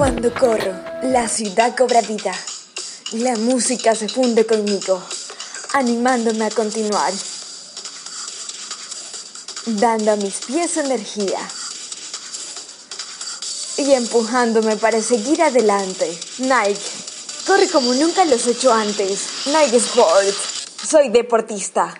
Cuando corro, la ciudad cobra vida. La música se funde conmigo, animándome a continuar, dando a mis pies energía y empujándome para seguir adelante. Nike, corre como nunca lo he hecho antes. Nike Sports. soy deportista.